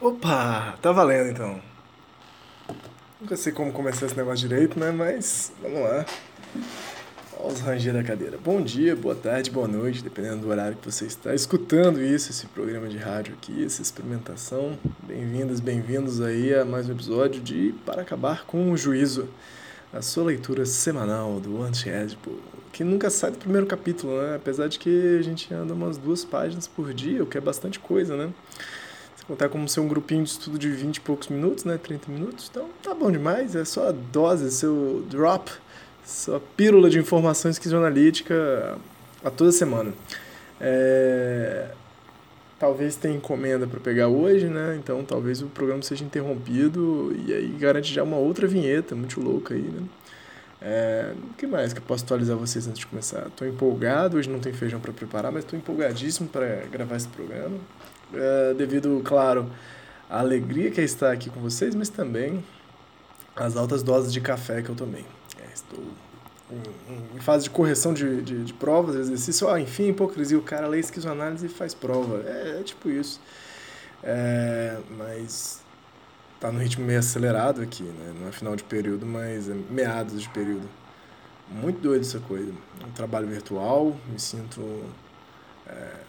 Opa, tá valendo então. Nunca sei como começar esse negócio direito, né? Mas vamos lá. Olha os ranger da cadeira. Bom dia, boa tarde, boa noite, dependendo do horário que você está escutando isso, esse programa de rádio aqui, essa experimentação. Bem-vindas, bem-vindos aí a mais um episódio de Para Acabar com o Juízo, a sua leitura semanal do Anti-Edipo, que nunca sai do primeiro capítulo, né? Apesar de que a gente anda umas duas páginas por dia, o que é bastante coisa, né? contar como ser um grupinho de estudo de 20 e poucos minutos, né? 30 minutos. Então tá bom demais, é só a dose, seu drop, sua pílula de informação esquizoanalítica a toda semana. É... Talvez tenha encomenda para pegar hoje, né? Então talvez o programa seja interrompido e aí garante já uma outra vinheta muito louca aí, né? É, o que mais que eu posso atualizar vocês antes de começar? Estou empolgado, hoje não tem feijão para preparar, mas estou empolgadíssimo para gravar esse programa é, devido, claro, à alegria que é estar aqui com vocês, mas também às altas doses de café que eu tomei. É, estou em, em, fase de correção de, de, de provas, exercício, ah, enfim, hipocrisia, o cara lê esquizoanálise e faz prova. É, é tipo isso. É, mas tá no ritmo meio acelerado aqui, né? Não é final de período, mas é meados de período. Muito doido essa coisa. Um trabalho virtual, me sinto é,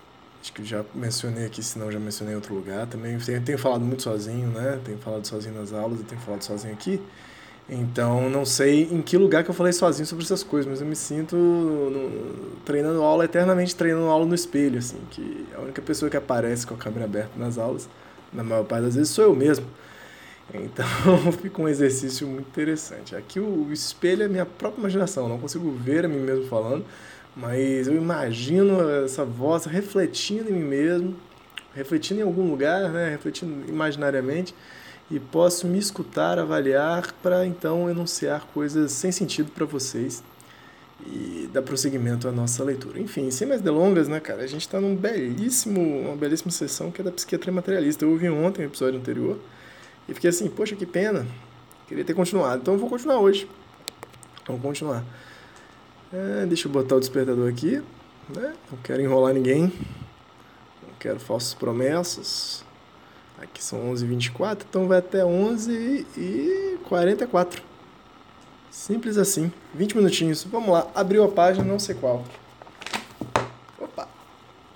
Acho que já mencionei aqui, se não já mencionei em outro lugar. Também tenho, tenho falado muito sozinho, né? Tenho falado sozinho nas aulas e tenho falado sozinho aqui. Então, não sei em que lugar que eu falei sozinho sobre essas coisas, mas eu me sinto no, treinando aula, eternamente treinando aula no espelho, assim, que a única pessoa que aparece com a câmera aberta nas aulas, na maior parte das vezes, sou eu mesmo. Então, fica um exercício muito interessante. Aqui o espelho é minha própria imaginação, não consigo ver a mim mesmo falando, mas eu imagino essa voz refletindo em mim mesmo, refletindo em algum lugar, né? refletindo imaginariamente, e posso me escutar, avaliar, para então enunciar coisas sem sentido para vocês e dar prosseguimento à nossa leitura. Enfim, sem mais delongas, né, cara? A gente está num belíssimo, uma belíssima sessão que é da psiquiatria materialista. Eu ouvi ontem o episódio anterior e fiquei assim, poxa, que pena. Queria ter continuado. Então eu vou continuar hoje. Vamos continuar. É, deixa eu botar o despertador aqui. Né? Não quero enrolar ninguém. Não quero falsas promessas. Aqui são 11h24, então vai até 11h44. Simples assim. 20 minutinhos. Vamos lá. Abriu a página, não sei qual. Opa!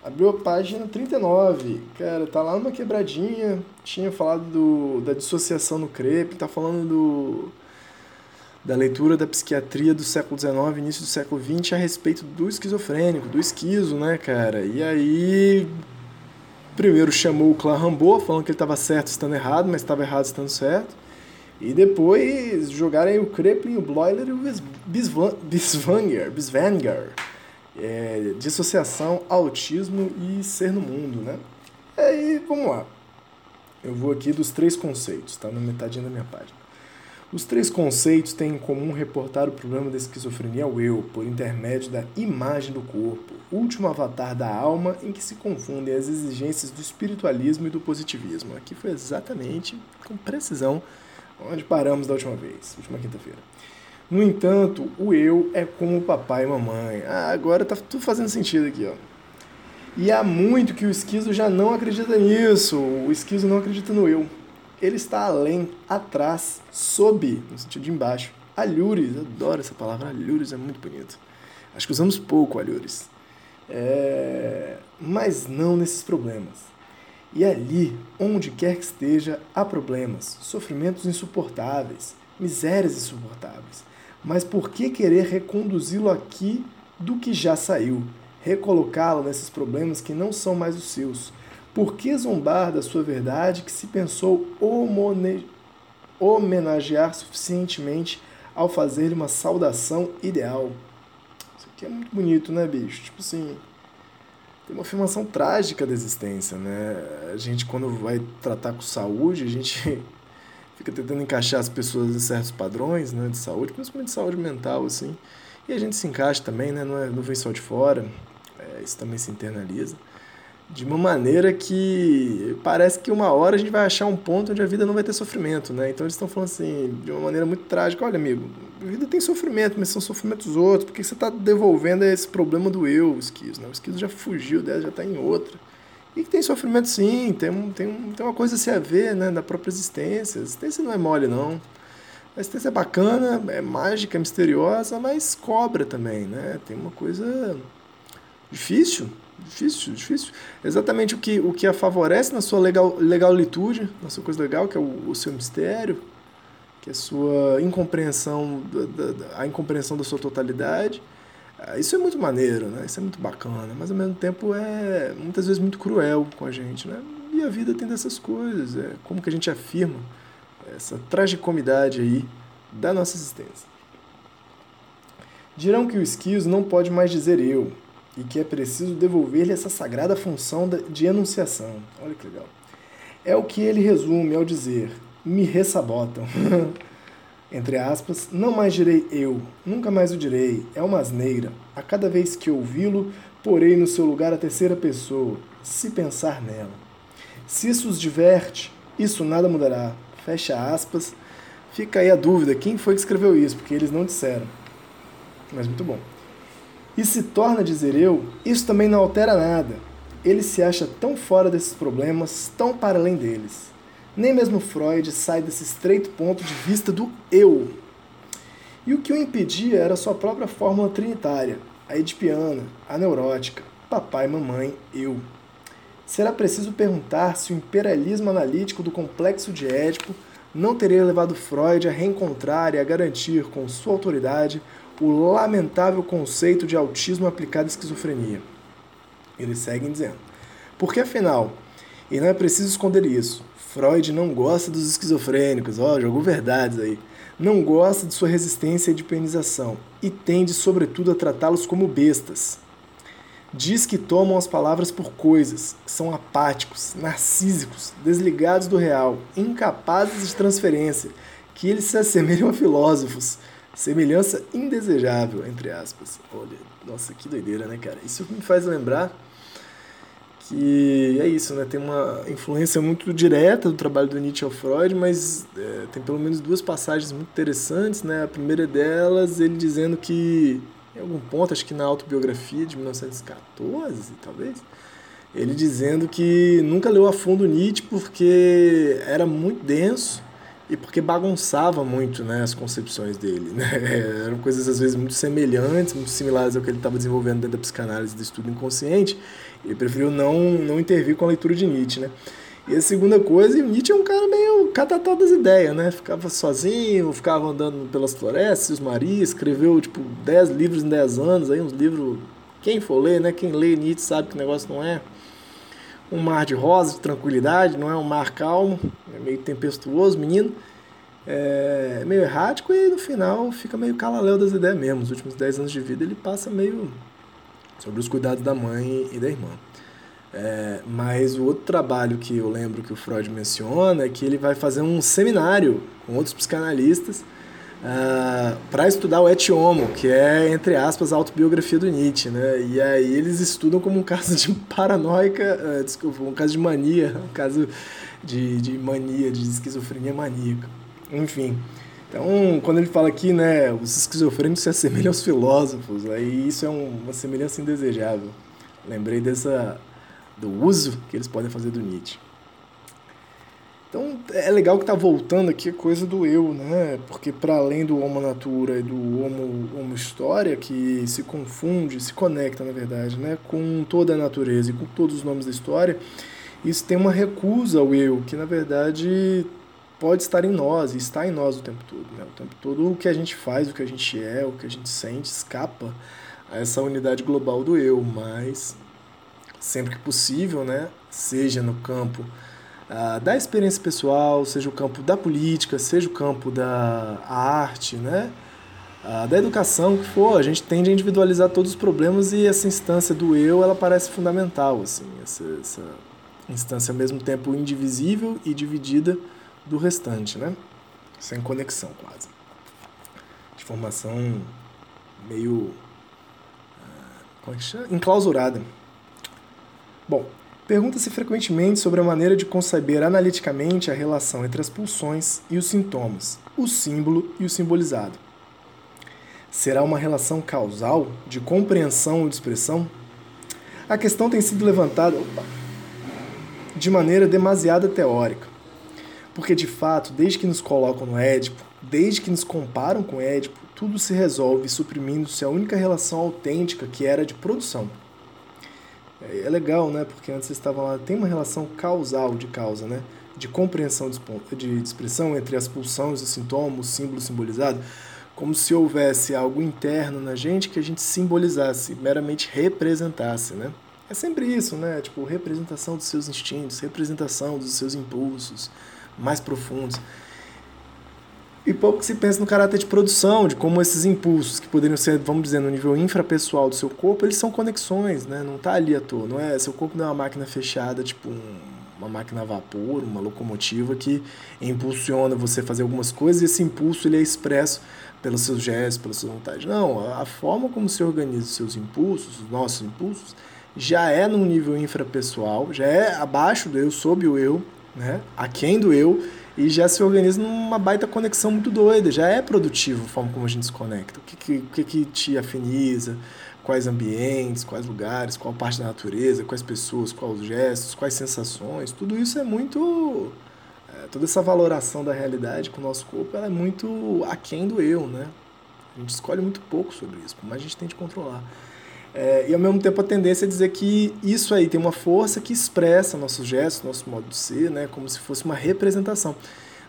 Abriu a página 39. Cara, tá lá numa quebradinha. Tinha falado do, da dissociação no crepe. Tá falando do da leitura da psiquiatria do século XIX, início do século XX, a respeito do esquizofrênico, do esquizo, né, cara? E aí, primeiro chamou o Clan Rambo, falando que ele estava certo estando errado, mas estava errado estando certo. E depois jogaram o Kreplin, o Bloiler e o Bisvanger, Bisvanger. É, dissociação, autismo e ser no mundo, né? E aí, vamos lá. Eu vou aqui dos três conceitos, tá na metadinha da minha página. Os três conceitos têm em comum reportar o problema da esquizofrenia ao eu, por intermédio da imagem do corpo, último avatar da alma em que se confundem as exigências do espiritualismo e do positivismo. Aqui foi exatamente, com precisão, onde paramos da última vez, última quinta-feira. No entanto, o eu é como papai e mamãe. Ah, agora tá tudo fazendo sentido aqui, ó. E há muito que o esquizo já não acredita nisso. O esquizo não acredita no eu ele está além, atrás, sob, no sentido de embaixo. Alhures, adoro essa palavra, alhures é muito bonito. Acho que usamos pouco alhures. É... Mas não nesses problemas. E ali, onde quer que esteja, há problemas, sofrimentos insuportáveis, misérias insuportáveis. Mas por que querer reconduzi-lo aqui do que já saiu? Recolocá-lo nesses problemas que não são mais os seus, por que zombar da sua verdade que se pensou homenagear suficientemente ao fazer-lhe uma saudação ideal? Isso que é muito bonito, né, bicho? Tipo assim, tem uma afirmação trágica da existência, né? A gente, quando vai tratar com saúde, a gente fica tentando encaixar as pessoas em certos padrões, né, de saúde, principalmente de saúde mental, assim. E a gente se encaixa também, né? Não, é, não vem só de fora, é, isso também se internaliza de uma maneira que parece que uma hora a gente vai achar um ponto onde a vida não vai ter sofrimento, né? Então eles estão falando assim, de uma maneira muito trágica, olha amigo, a vida tem sofrimento, mas são sofrimentos outros, porque você está devolvendo esse problema do eu, o esquizo, né? O esquizo já fugiu dela, já está em outra. E que tem sofrimento sim, tem, um, tem, um, tem uma coisa a se a ver, né, da própria existência. A existência não é mole, não. A existência é bacana, é mágica, é misteriosa, mas cobra também, né? Tem uma coisa difícil, Difícil, difícil. Exatamente o que, o que a favorece na sua legal, legalitude, na sua coisa legal, que é o, o seu mistério, que é a sua incompreensão, da, da, a incompreensão da sua totalidade. Ah, isso é muito maneiro, né? Isso é muito bacana, mas ao mesmo tempo é muitas vezes muito cruel com a gente, né? E a vida tem dessas coisas, é como que a gente afirma essa tragicomidade aí da nossa existência. Dirão que o esquizo não pode mais dizer eu, e que é preciso devolver-lhe essa sagrada função de enunciação. Olha que legal. É o que ele resume ao dizer: me ressabotam. Entre aspas, não mais direi eu, nunca mais o direi, é uma asneira. A cada vez que ouvi-lo, porei no seu lugar a terceira pessoa, se pensar nela. Se isso os diverte, isso nada mudará. Fecha aspas. Fica aí a dúvida, quem foi que escreveu isso, porque eles não disseram. Mas muito bom e se torna dizer eu, isso também não altera nada. Ele se acha tão fora desses problemas, tão para além deles. Nem mesmo Freud sai desse estreito ponto de vista do eu. E o que o impedia era sua própria fórmula trinitária, a edipiana, a neurótica, papai, mamãe, eu. Será preciso perguntar se o imperialismo analítico do complexo de Édipo não teria levado Freud a reencontrar e a garantir com sua autoridade o lamentável conceito de autismo aplicado à esquizofrenia. Eles seguem dizendo. Porque afinal, e não é preciso esconder isso, Freud não gosta dos esquizofrênicos, ó, jogou verdades aí. Não gosta de sua resistência e de penização e tende, sobretudo, a tratá-los como bestas. Diz que tomam as palavras por coisas, são apáticos, narcísicos, desligados do real, incapazes de transferência, que eles se assemelham a filósofos, Semelhança indesejável, entre aspas. Olha, nossa, que doideira, né, cara? Isso me faz lembrar que é isso, né? Tem uma influência muito direta do trabalho do Nietzsche ao Freud, mas é, tem pelo menos duas passagens muito interessantes, né? A primeira delas, ele dizendo que, em algum ponto, acho que na autobiografia de 1914, talvez, ele dizendo que nunca leu a fundo Nietzsche porque era muito denso e porque bagunçava muito né, as concepções dele. Né? Eram coisas às vezes muito semelhantes, muito similares ao que ele estava desenvolvendo dentro da psicanálise do estudo inconsciente. Ele preferiu não, não intervir com a leitura de Nietzsche. Né? E a segunda coisa, Nietzsche é um cara meio catatá das ideias, né? Ficava sozinho, ficava andando pelas florestas, os maris, escreveu tipo 10 livros em 10 anos, aí uns livros. Quem for ler, né? Quem lê Nietzsche sabe que o negócio não é um mar de rosa, de tranquilidade, não é um mar calmo, é meio tempestuoso, menino. É meio errático e no final fica meio calaléu das ideias mesmo. Os últimos 10 anos de vida ele passa meio sobre os cuidados da mãe e da irmã. É, mas o outro trabalho que eu lembro que o Freud menciona é que ele vai fazer um seminário com outros psicanalistas uh, ah, para estudar o Etiomo, que é, entre aspas, a autobiografia do Nietzsche. Né? E aí eles estudam como um caso de paranoica, uh, desculpa, um caso de mania, um caso de, de mania, de esquizofrenia maníaca. Enfim. Então, quando ele fala aqui, né, os esquizofrênicos se assemelham aos filósofos, aí isso é um, uma semelhança indesejável. Lembrei dessa do uso que eles podem fazer do Nietzsche. Então é legal que está voltando aqui a coisa do eu, né? Porque para além do homo natura e do homo, homo história, que se confunde, se conecta na verdade, né? com toda a natureza e com todos os nomes da história, isso tem uma recusa ao eu, que na verdade pode estar em nós e está em nós o tempo todo. Né? O tempo todo o que a gente faz, o que a gente é, o que a gente sente escapa a essa unidade global do eu, mas sempre que possível, né? seja no campo uh, da experiência pessoal, seja o campo da política, seja o campo da arte, né? a da educação que for, a gente tende a individualizar todos os problemas e essa instância do eu, ela parece fundamental, assim, essa, essa instância ao mesmo tempo indivisível e dividida do restante, né? Sem conexão quase. De formação meio ah, como é que chama? enclausurada. Bom, pergunta-se frequentemente sobre a maneira de conceber analiticamente a relação entre as pulsões e os sintomas, o símbolo e o simbolizado. Será uma relação causal de compreensão ou de expressão? A questão tem sido levantada opa, de maneira demasiado teórica. Porque, de fato, desde que nos colocam no Édipo, desde que nos comparam com Édipo, tudo se resolve suprimindo-se a única relação autêntica que era de produção. É legal, né? Porque antes vocês estavam lá, tem uma relação causal de causa, né? De compreensão de expressão entre as pulsões e sintomas, o símbolo simbolizado como se houvesse algo interno na gente que a gente simbolizasse, meramente representasse, né? É sempre isso, né? Tipo, representação dos seus instintos, representação dos seus impulsos mais profundos. E pouco se pensa no caráter de produção, de como esses impulsos, que poderiam ser, vamos dizer, no nível infrapessoal do seu corpo, eles são conexões, né? Não está ali à toa, não é? Seu corpo não é uma máquina fechada, tipo um, uma máquina a vapor, uma locomotiva que impulsiona você a fazer algumas coisas e esse impulso ele é expresso pelos seus gestos, pelas suas vontades. Não, a forma como se organiza os seus impulsos, os nossos impulsos, já é num nível infrapessoal, já é abaixo do eu, sob o eu, né? aquém do eu, e já se organiza numa baita conexão muito doida, já é produtivo a forma como a gente se conecta. O que, que, que, te afiniza, quais ambientes, quais lugares, qual parte da natureza, quais pessoas, quais gestos, quais sensações, tudo isso é muito é, toda essa valoração da realidade com o nosso corpo ela é muito aquém do eu, né? A gente escolhe muito pouco sobre isso, mas a gente tenta controlar. É, e ao mesmo tempo a tendência é dizer que isso aí tem uma força que expressa nossos gestos, nosso modo de ser, né? Como se fosse uma representação.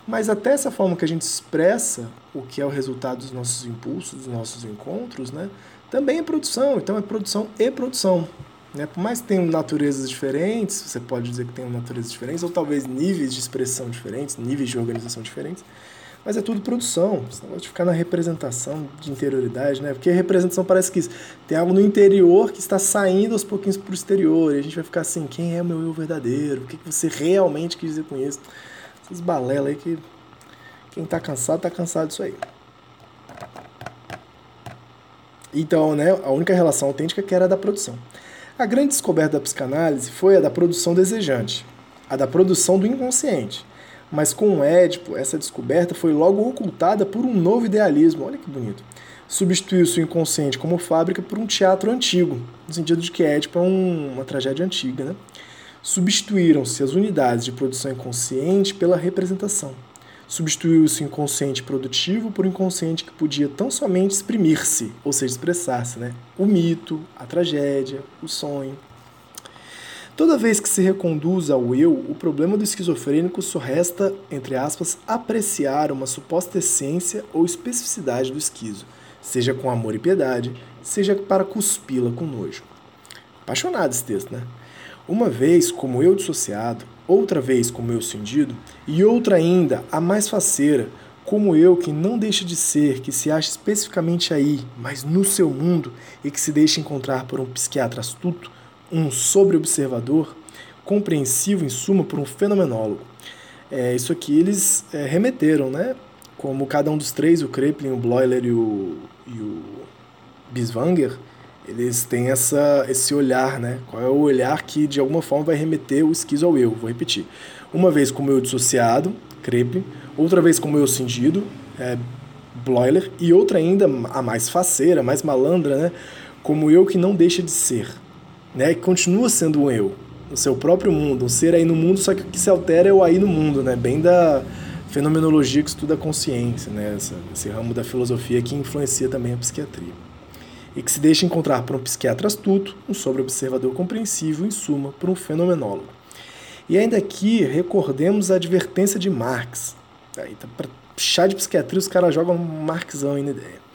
Mas até essa forma que a gente expressa o que é o resultado dos nossos impulsos, dos nossos encontros, né? Também é produção. Então é produção e produção. Né? Por mais que tenham naturezas diferentes, você pode dizer que tem naturezas diferentes, ou talvez níveis de expressão diferentes, níveis de organização diferentes, mas é tudo produção. Você não pode ficar na representação de interioridade, né? Porque a representação parece que tem algo no interior que está saindo aos pouquinhos para o exterior, e a gente vai ficar assim: quem é o meu eu verdadeiro? O que você realmente quis dizer com isso? Essas balelas aí que quem está cansado, está cansado disso aí. Então, né, a única relação autêntica que era da produção. A grande descoberta da psicanálise foi a da produção desejante, a da produção do inconsciente. Mas com Édipo, essa descoberta foi logo ocultada por um novo idealismo. Olha que bonito. Substituiu-se o inconsciente como fábrica por um teatro antigo, no sentido de que Édipo é um, uma tragédia antiga. Né? Substituíram-se as unidades de produção inconsciente pela representação. Substituiu-se o inconsciente produtivo por inconsciente que podia tão somente exprimir-se, ou seja, expressar-se, né? O mito, a tragédia, o sonho. Toda vez que se reconduz ao eu, o problema do esquizofrênico só resta, entre aspas, apreciar uma suposta essência ou especificidade do esquizo, seja com amor e piedade, seja para cuspi-la com nojo. Apaixonado esse texto, né? Uma vez como eu dissociado, outra vez como eu cindido, e outra ainda, a mais faceira, como eu que não deixa de ser, que se acha especificamente aí, mas no seu mundo, e que se deixa encontrar por um psiquiatra astuto, um sobre-observador, compreensivo em suma por um fenomenólogo. É, isso aqui eles é, remeteram, né? Como cada um dos três, o Kreplin, o Bloiler e o, e o Biswanger, eles têm essa, esse olhar, né? Qual é o olhar que de alguma forma vai remeter o esquizo ao eu? Vou repetir. Uma vez como eu dissociado, Kreplin, outra vez como eu cindido, é, Bloiler, e outra ainda a mais faceira, mais malandra, né? Como eu que não deixa de ser, né? Que continua sendo um eu, no seu próprio mundo, um ser aí no mundo, só que o que se altera é o aí no mundo, né? Bem da fenomenologia que estuda a consciência, né? Essa, esse ramo da filosofia que influencia também a psiquiatria e que se deixa encontrar por um psiquiatra astuto, um sobre-observador compreensivo, em suma, por um fenomenólogo. E ainda aqui, recordemos a advertência de Marx. Aí, tá para chá de psiquiatria, os caras jogam um Marxão aí na ideia.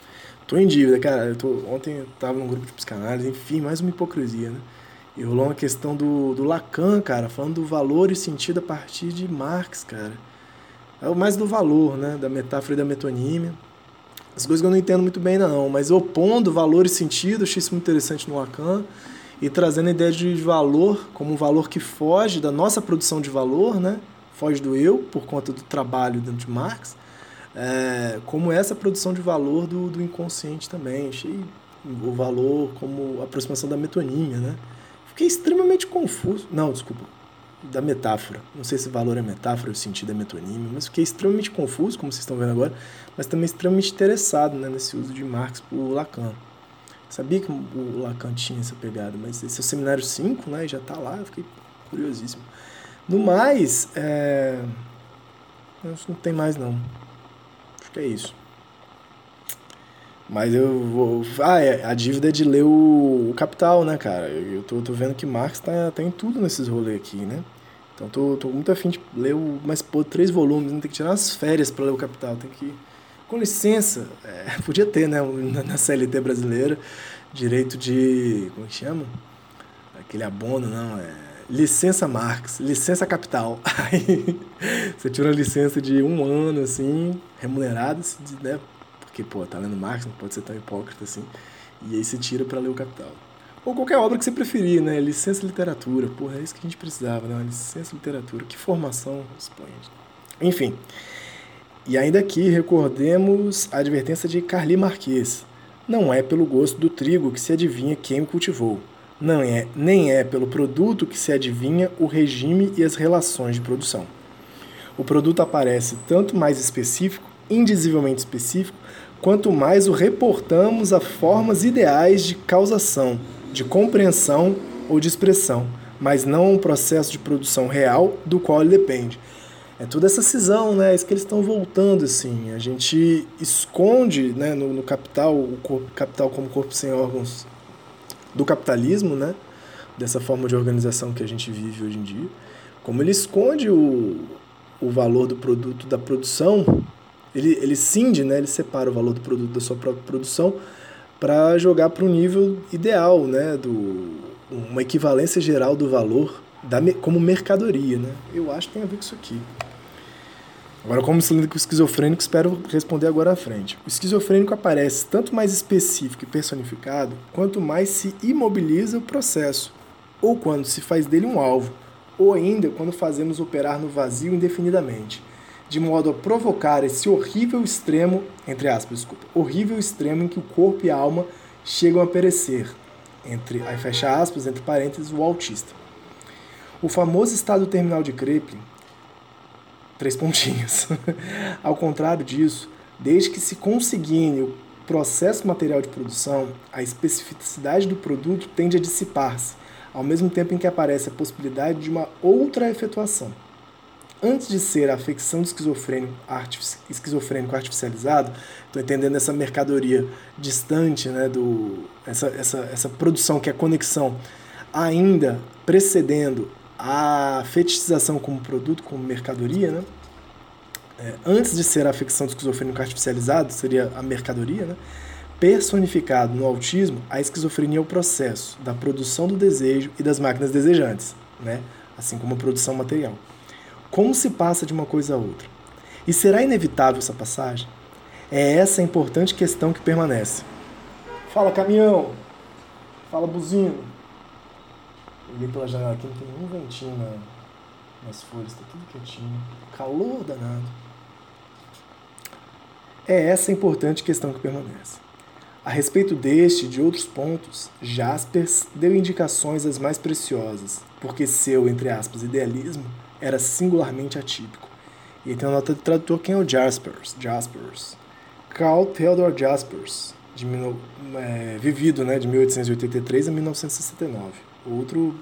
Tô em dívida, cara. Eu tô, ontem eu tava num grupo de psicanálise, enfim, mais uma hipocrisia, né? E rolou uma questão do, do Lacan, cara, falando do valor e sentido a partir de Marx, cara. É o mais do valor, né? Da metáfora e da metonímia. As coisas que eu não entendo muito bem, não. Mas opondo valor e sentido, achei isso muito interessante no Lacan. E trazendo a ideia de valor como um valor que foge da nossa produção de valor, né? Foge do eu, por conta do trabalho dentro de Marx. É, como essa produção de valor do, do inconsciente também. Achei o valor como aproximação da metonímia, né? Fiquei extremamente confuso. Não, desculpa da metáfora. Não sei se valor é metáfora ou sentido é metonímio, mas fiquei extremamente confuso, como vocês estão vendo agora, mas também extremamente interessado né, nesse uso de Marx por Lacan. Sabia que o Lacan tinha essa pegada, mas esse é o seminário 5, né, já está lá, eu fiquei curiosíssimo. No mais, é... não tem mais não. Acho que é isso. Mas eu vou. Ah, é, a dívida é de ler o, o Capital, né, cara? Eu tô, tô vendo que Marx tá, tá em tudo nesses rolês aqui, né? Então tô, tô muito afim de ler o. Mas, pô, três volumes, tem que tirar umas férias para ler o Capital. Tem que. Com licença, é, podia ter, né, na CLT brasileira, direito de. Como é que chama? Aquele abono, não, é. Licença Marx, licença capital. Aí você tira uma licença de um ano, assim, remunerada, né? Porque, pô, tá lendo Marx, não pode ser tão hipócrita assim. E aí você tira para ler o Capital. Ou qualquer obra que você preferir, né? Licença literatura. Porra, é isso que a gente precisava, né? Licença literatura. Que formação expoente. Enfim. E ainda aqui recordemos a advertência de Carli Marques. Não é pelo gosto do trigo que se adivinha quem o cultivou. Não é, nem é pelo produto que se adivinha o regime e as relações de produção. O produto aparece tanto mais específico, indizivelmente específico, quanto mais o reportamos a formas ideais de causação, de compreensão ou de expressão, mas não a um processo de produção real do qual ele depende. É toda essa cisão, né? É isso que eles estão voltando, assim. A gente esconde né, no, no capital, o corpo, capital como corpo sem órgãos do capitalismo, né? Dessa forma de organização que a gente vive hoje em dia. Como ele esconde o, o valor do produto da produção ele, ele cinde, né, ele separa o valor do produto da sua própria produção para jogar para um nível ideal, né, do, uma equivalência geral do valor da, como mercadoria. Né? Eu acho que tem a ver com isso aqui. Agora, como cilíndrico esquizofrênico, espero responder agora à frente. O esquizofrênico aparece tanto mais específico e personificado, quanto mais se imobiliza o processo, ou quando se faz dele um alvo, ou ainda quando fazemos operar no vazio indefinidamente de modo a provocar esse horrível extremo, entre aspas, desculpa, horrível extremo em que o corpo e a alma chegam a perecer, entre, aí fecha aspas, entre parênteses, o autista. O famoso estado terminal de Kreplin, três pontinhos. Ao contrário disso, desde que se consigne o processo material de produção, a especificidade do produto tende a dissipar-se, ao mesmo tempo em que aparece a possibilidade de uma outra efetuação antes de ser a afecção de esquizofrênico, esquizofrênico artificializado, estou entendendo essa mercadoria distante, né, do, essa, essa, essa produção que é a conexão ainda precedendo a fetichização como produto, como mercadoria, né? É, antes de ser a afecção do esquizofrênico artificializado, seria a mercadoria, né? personificado no autismo, a esquizofrenia é o processo da produção do desejo e das máquinas desejantes, né? assim como a produção material. Como se passa de uma coisa a outra? E será inevitável essa passagem? É essa a importante questão que permanece. Fala, caminhão! Fala, buzino! Olhei pela janela aqui, não tem nenhum ventinho na, nas folhas, está tudo quietinho. Calor danado. É essa a importante questão que permanece. A respeito deste e de outros pontos, Jaspers deu indicações as mais preciosas, porque seu, entre aspas, idealismo era singularmente atípico. E tem a nota do tradutor quem é o Jaspers. Jaspers. Carl Theodor Jaspers, de, é, vivido né, de 1883 a 1969. Outro.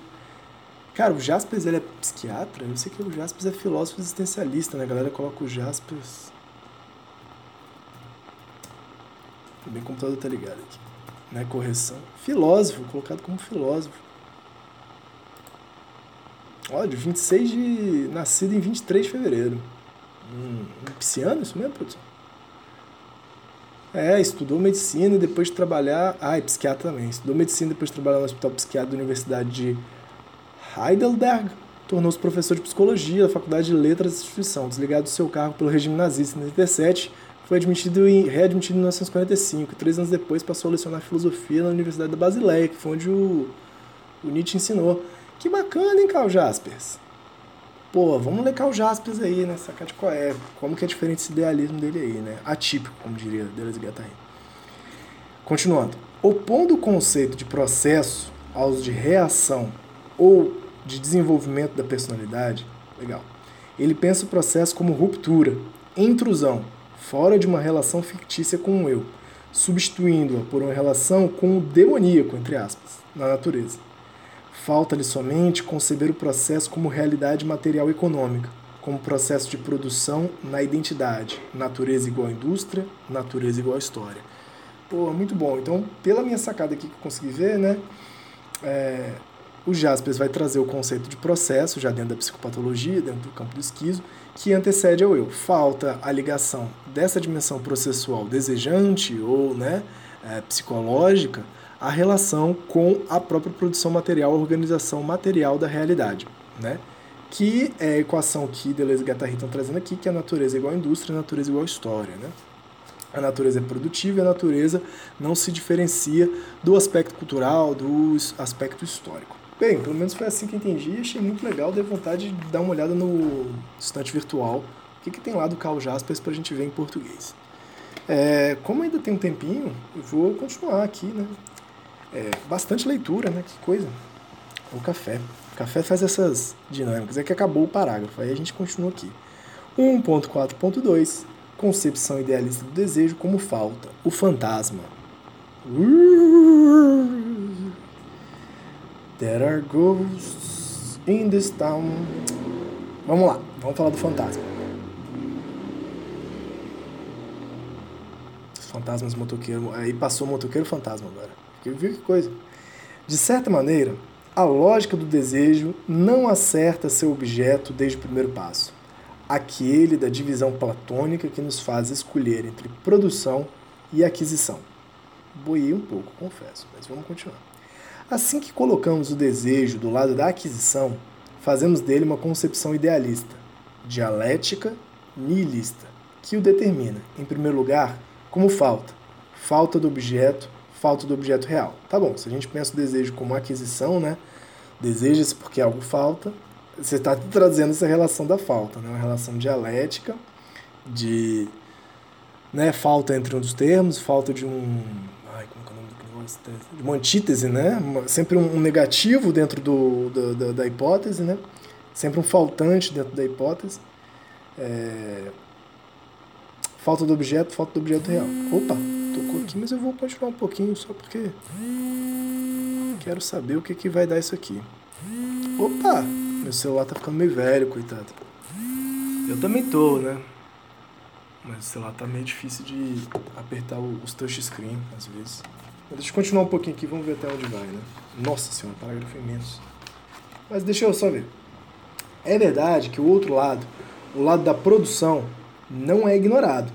Cara, o Jaspers ele é psiquiatra? Eu sei que o Jaspers é filósofo existencialista, né? A galera coloca o Jaspers. Também o computador tá ligado aqui. Né? Correção. Filósofo, colocado como filósofo. Olha, 26 de. Nascido em 23 de fevereiro. Um pisciano, isso mesmo, produção? É, estudou medicina e depois de trabalhar. Ah, e psiquiatra também. Estudou medicina e depois de trabalhar no Hospital Psiquiátrico da Universidade de Heidelberg. Tornou-se professor de psicologia da Faculdade de Letras da instituição. Desligado do seu cargo pelo regime nazista em 1987, foi admitido em, readmitido em 1945. Três anos depois passou a lecionar filosofia na Universidade da Basileia, que foi onde o, o Nietzsche ensinou. Que bacana, hein, Carl Jaspers? Pô, vamos ler Carl Jaspers aí, né? Sacar de qual é, como que é diferente esse idealismo dele aí, né? Atípico, como diria Deleuze Guattari. Continuando. Opondo o conceito de processo aos de reação ou de desenvolvimento da personalidade, legal. Ele pensa o processo como ruptura, intrusão, fora de uma relação fictícia com o eu, substituindo-a por uma relação com o demoníaco, entre aspas, na natureza. Falta-lhe somente conceber o processo como realidade material econômica, como processo de produção na identidade, natureza igual indústria, natureza igual história. Pô, muito bom. Então, pela minha sacada aqui que eu consegui ver, né, é, o Jaspers vai trazer o conceito de processo, já dentro da psicopatologia, dentro do campo do esquizo, que antecede ao eu. Falta a ligação dessa dimensão processual desejante ou né, é, psicológica à relação com a própria produção material, a organização material da realidade. Né? Que é a equação que Deleuze e Guattari estão trazendo aqui, que é a natureza igual à indústria, a natureza igual à história. Né? A natureza é produtiva e a natureza não se diferencia do aspecto cultural, do aspecto histórico. Bem, pelo menos foi assim que entendi e achei muito legal, dei vontade de dar uma olhada no estante virtual, o que, que tem lá do Carl Jaspers para a gente ver em português. É, como ainda tem um tempinho, eu vou continuar aqui, né? É, bastante leitura, né? Que coisa. O café. O café faz essas dinâmicas. É que acabou o parágrafo, aí a gente continua aqui. 1.4.2 Concepção idealista do desejo como falta. O fantasma. There are ghosts in this town. Vamos lá, vamos falar do fantasma. Os fantasmas motoqueiro. Aí passou o motoqueiro fantasma agora. Viu que coisa? De certa maneira, a lógica do desejo não acerta seu objeto desde o primeiro passo. Aquele da divisão platônica que nos faz escolher entre produção e aquisição. Boiei um pouco, confesso, mas vamos continuar. Assim que colocamos o desejo do lado da aquisição, fazemos dele uma concepção idealista, dialética, nihilista, que o determina, em primeiro lugar, como falta, falta do objeto, falta do objeto real. Tá bom, se a gente pensa o desejo como aquisição, né? Deseja-se porque algo falta, você está trazendo essa relação da falta, né? Uma relação dialética de né, falta entre um dos termos, falta de um de uma antítese, né? Sempre um negativo dentro do, do da, da, hipótese, né? Sempre um faltante dentro da hipótese. É... Falta do objeto, falta do objeto real. Opa, tocou aqui, mas eu vou continuar um pouquinho só porque quero saber o que, que vai dar isso aqui. Opa, meu celular tá ficando meio velho, coitado. Eu também tô, né? Mas o celular tá meio difícil de apertar os touchscreen às vezes. Deixa eu continuar um pouquinho aqui, vamos ver até onde vai, né? Nossa senhora, parágrafo imenso. Mas deixa eu só ver. É verdade que o outro lado, o lado da produção, não é ignorado.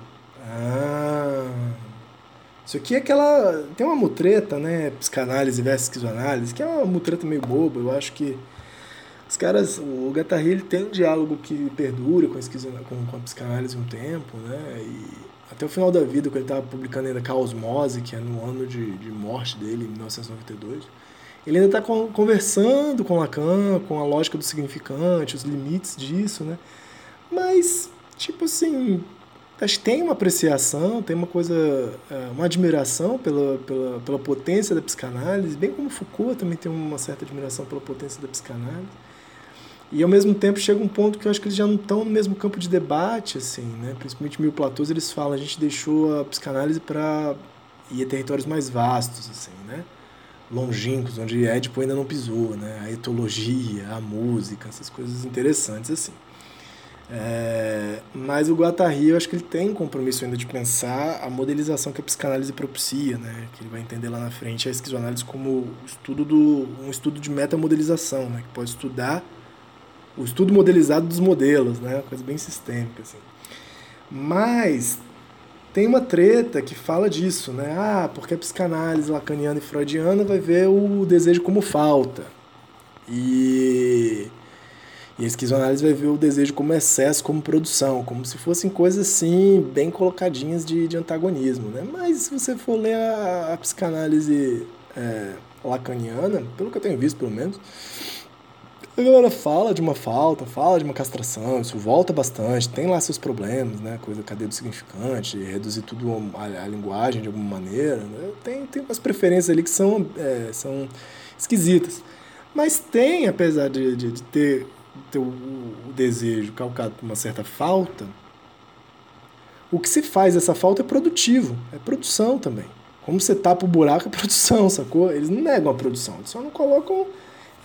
Isso aqui é aquela. Tem uma mutreta, né? Psicanálise versus esquizoanálise, que é uma mutreta meio boba. Eu acho que os caras. O Gattari ele tem um diálogo que perdura com a, com, com a psicanálise um tempo, né? E até o final da vida, quando ele estava publicando ainda Caosmose, que é no ano de, de morte dele, em 1992, ele ainda está conversando com Lacan, com a lógica do significante, os limites disso, né? Mas, tipo assim, acho que tem uma apreciação, tem uma coisa, é, uma admiração pela, pela, pela potência da psicanálise, bem como Foucault também tem uma certa admiração pela potência da psicanálise. E ao mesmo tempo chega um ponto que eu acho que eles já não estão no mesmo campo de debate, assim, né? Principalmente Mil Platôs, eles falam, a gente deixou a psicanálise para ir a territórios mais vastos, assim, né? Longínquos, onde Édipo ainda não pisou, né? A etologia, a música, essas coisas interessantes, assim. É, mas o Guattari, eu acho que ele tem um compromisso ainda de pensar a modelização que a psicanálise propicia, né? Que ele vai entender lá na frente a esquizoanálise como estudo do, um estudo de metamodelização, né? Que pode estudar o estudo modelizado dos modelos, né? Uma coisa bem sistêmica, assim. Mas tem uma treta que fala disso, né? Ah, porque a psicanálise lacaniana e freudiana vai ver o desejo como falta. E, E a esquizoanálise vai ver o desejo como excesso, como produção, como se fossem coisas assim, bem colocadinhas de, de antagonismo. Né? Mas se você for ler a, a psicanálise é, lacaniana, pelo que eu tenho visto pelo menos, a galera fala de uma falta, fala de uma castração, isso volta bastante, tem lá seus problemas, né? Coisa cadeia do significante, reduzir tudo a linguagem de alguma maneira. Né? Tem, tem umas preferências ali que são, é, são esquisitas. Mas tem, apesar de, de, de ter o desejo calcado por uma certa falta, o que se faz essa falta é produtivo, é produção também. Como você tapa o buraco é produção, sacou? Eles não negam a produção, eles só não colocam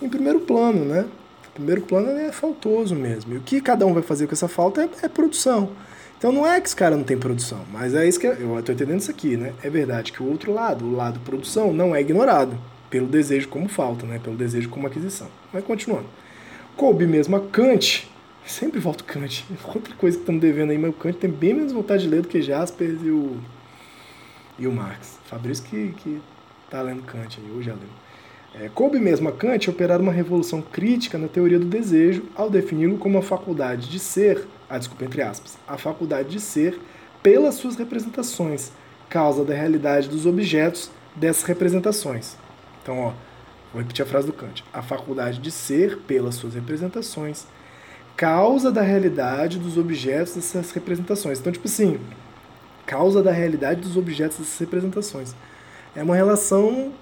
em primeiro plano, né? O primeiro plano é faltoso mesmo. E o que cada um vai fazer com essa falta é, é produção. Então não é que esse cara não tem produção, mas é isso que eu estou entendendo isso aqui, né? É verdade que o outro lado, o lado produção, não é ignorado pelo desejo como falta, né? Pelo desejo como aquisição. Mas continuando coube mesmo a Kant, sempre volto Kant, outra coisa que estamos devendo aí, mas o Kant tem bem menos vontade de ler do que Jaspers e o, e o Marx. Fabrício que, que tá lendo Kant aí, hoje já leu. É, coube mesmo a Kant operar uma revolução crítica na teoria do desejo ao defini-lo como a faculdade de ser, a ah, desculpa, entre aspas, a faculdade de ser pelas suas representações, causa da realidade dos objetos dessas representações. Então, ó, Vou repetir a frase do Kant. A faculdade de ser, pelas suas representações, causa da realidade dos objetos dessas representações. Então, tipo assim, causa da realidade dos objetos dessas representações. É uma relação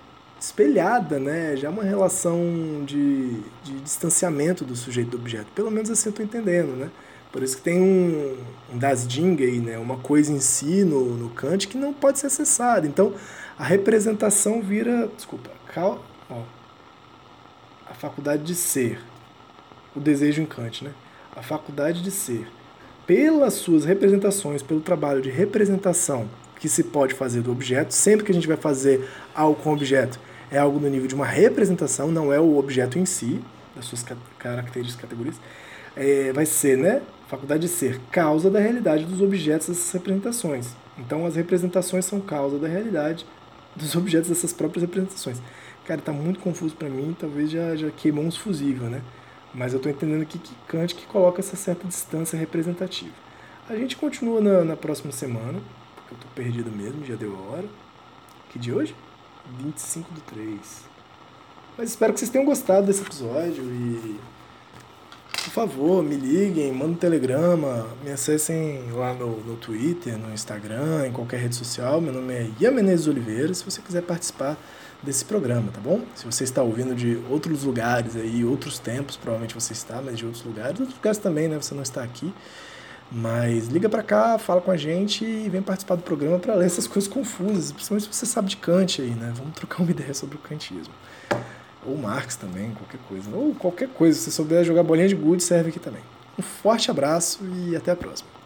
espelhada, né? Já é uma relação de, de distanciamento do sujeito do objeto. Pelo menos assim eu estou entendendo, né? Por isso que tem um, um das Ding aí, né? Uma coisa em si no, no Kant que não pode ser acessada. Então, a representação vira... Desculpa. Cal, ó, a faculdade de ser, o desejo em Kant, né? A faculdade de ser, pelas suas representações, pelo trabalho de representação que se pode fazer do objeto, sempre que a gente vai fazer algo com o objeto, é algo no nível de uma representação, não é o objeto em si, das suas características, categorias, é, vai ser, né? Faculdade de ser, causa da realidade dos objetos dessas representações. Então, as representações são causa da realidade dos objetos dessas próprias representações. Cara, tá muito confuso para mim, talvez já, já queimou uns fusível, né? Mas eu tô entendendo aqui que Kant que coloca essa certa distância representativa. A gente continua na, na próxima semana, porque eu tô perdido mesmo, já deu a hora. Que de hoje? 25 do 3. Mas espero que vocês tenham gostado desse episódio e por favor, me liguem, mandem um telegrama, me acessem lá no, no Twitter, no Instagram, em qualquer rede social. Meu nome é Ian Menezes Oliveira. Se você quiser participar desse programa, tá bom? Se você está ouvindo de outros lugares aí, outros tempos, provavelmente você está, mas de outros lugares, outros lugares também, né? Você não está aqui. Mas liga para cá, fala com a gente e vem participar do programa para ler essas coisas confusas, principalmente se você sabe de Kant aí, né? Vamos trocar uma ideia sobre o kantismo. Ou Marx também, qualquer coisa. Ou qualquer coisa, se você souber jogar bolinha de gude, serve aqui também. Um forte abraço e até a próxima.